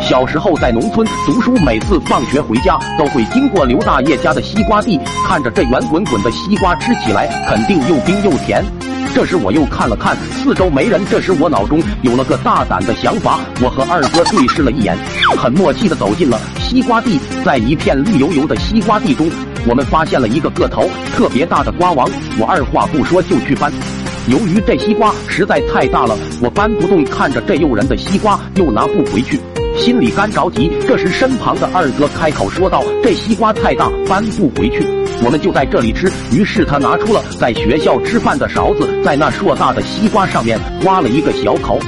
小时候在农村读书，每次放学回家都会经过刘大爷家的西瓜地，看着这圆滚滚的西瓜，吃起来肯定又冰又甜。这时我又看了看四周没人，这时我脑中有了个大胆的想法，我和二哥对视了一眼，很默契的走进了西瓜地，在一片绿油油的西瓜地中，我们发现了一个个头特别大的瓜王，我二话不说就去搬。由于这西瓜实在太大了，我搬不动，看着这诱人的西瓜又拿不回去。心里干着急，这时身旁的二哥开口说道：“这西瓜太大，搬不回去，我们就在这里吃。”于是他拿出了在学校吃饭的勺子，在那硕大的西瓜上面挖了一个小口。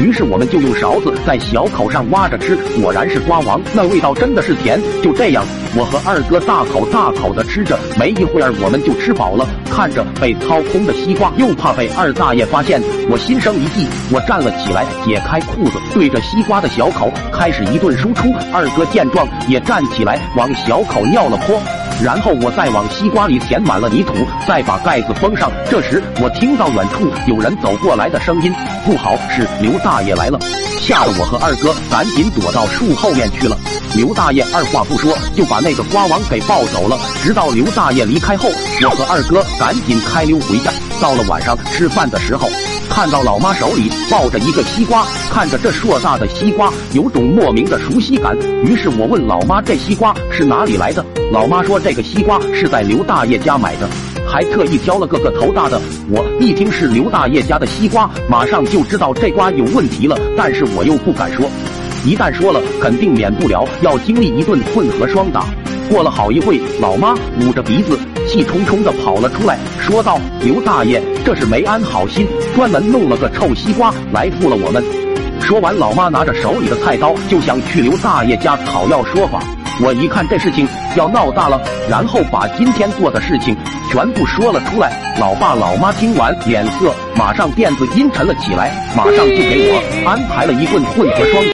于是我们就用勺子在小口上挖着吃，果然是瓜王，那味道真的是甜。就这样，我和二哥大口大口的吃着，没一会儿我们就吃饱了。看着被掏空的西瓜，又怕被二大爷发现，我心生一计，我站了起来，解开裤子，对着西瓜的小口开始一顿输出。二哥见状也站起来，往小口尿了泼。然后我再往西瓜里填满了泥土，再把盖子封上。这时我听到远处有人走过来的声音，不好，是刘大爷来了！吓得我和二哥赶紧躲到树后面去了。刘大爷二话不说就把那个瓜王给抱走了。直到刘大爷离开后，我和二哥赶紧开溜回家。到了晚上吃饭的时候，看到老妈手里抱着一个西瓜，看着这硕大的西瓜，有种莫名的熟悉感。于是我问老妈：“这西瓜是哪里来的？”老妈说：“这个西瓜是在刘大爷家买的，还特意挑了个个头大的。”我一听是刘大爷家的西瓜，马上就知道这瓜有问题了。但是我又不敢说，一旦说了，肯定免不了要经历一顿混合双打。过了好一会，老妈捂着鼻子，气冲冲的跑了出来，说道：“刘大爷，这是没安好心，专门弄了个臭西瓜来负了我们。”说完，老妈拿着手里的菜刀就想去刘大爷家讨要说法。我一看这事情要闹大了，然后把今天做的事情全部说了出来。老爸老妈听完，脸色马上变得阴沉了起来，马上就给我安排了一顿混合双。